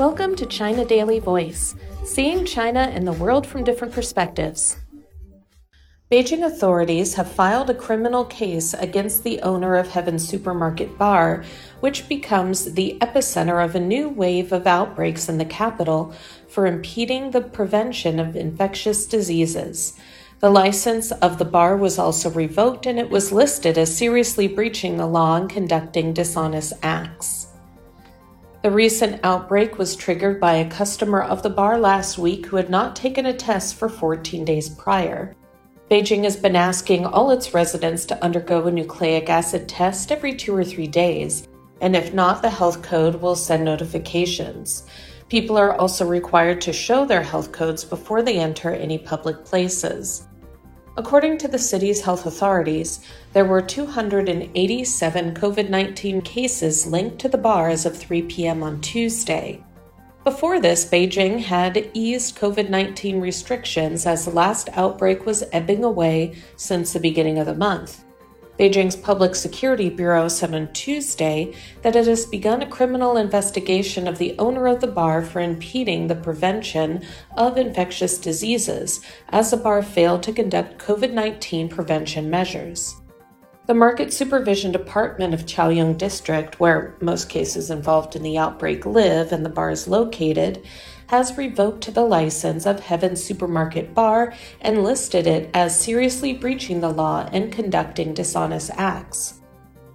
Welcome to China Daily Voice, seeing China and the world from different perspectives. Beijing authorities have filed a criminal case against the owner of Heaven Supermarket Bar, which becomes the epicenter of a new wave of outbreaks in the capital for impeding the prevention of infectious diseases. The license of the bar was also revoked and it was listed as seriously breaching the law and conducting dishonest acts. The recent outbreak was triggered by a customer of the bar last week who had not taken a test for 14 days prior. Beijing has been asking all its residents to undergo a nucleic acid test every two or three days, and if not, the health code will send notifications. People are also required to show their health codes before they enter any public places. According to the city's health authorities, there were 287 COVID 19 cases linked to the bars of 3 p.m. on Tuesday. Before this, Beijing had eased COVID 19 restrictions as the last outbreak was ebbing away since the beginning of the month. Beijing's Public Security Bureau said on Tuesday that it has begun a criminal investigation of the owner of the bar for impeding the prevention of infectious diseases, as the bar failed to conduct COVID 19 prevention measures. The Market Supervision Department of Chaoyang District, where most cases involved in the outbreak live and the bar is located, has revoked the license of Heaven Supermarket Bar and listed it as seriously breaching the law and conducting dishonest acts.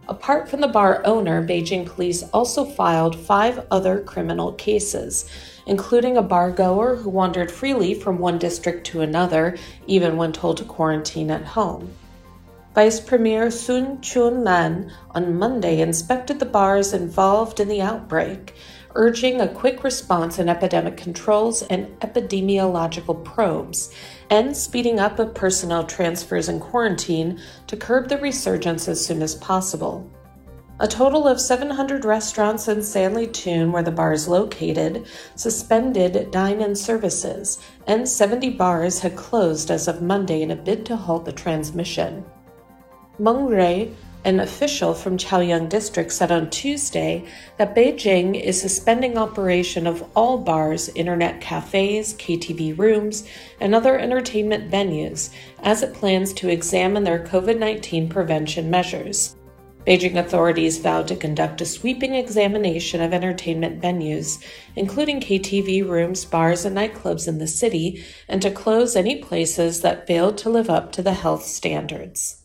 Apart from the bar owner, Beijing police also filed five other criminal cases, including a bar goer who wandered freely from one district to another, even when told to quarantine at home. Vice Premier Sun Chunlan on Monday inspected the bars involved in the outbreak, urging a quick response in epidemic controls and epidemiological probes, and speeding up of personnel transfers and quarantine to curb the resurgence as soon as possible. A total of 700 restaurants in Sanlitun, where the bar is located, suspended dine in services, and 70 bars had closed as of Monday in a bid to halt the transmission. Meng Rui, an official from Chaoyang District, said on Tuesday that Beijing is suspending operation of all bars, internet cafes, KTV rooms, and other entertainment venues as it plans to examine their COVID 19 prevention measures. Beijing authorities vowed to conduct a sweeping examination of entertainment venues, including KTV rooms, bars, and nightclubs in the city, and to close any places that failed to live up to the health standards.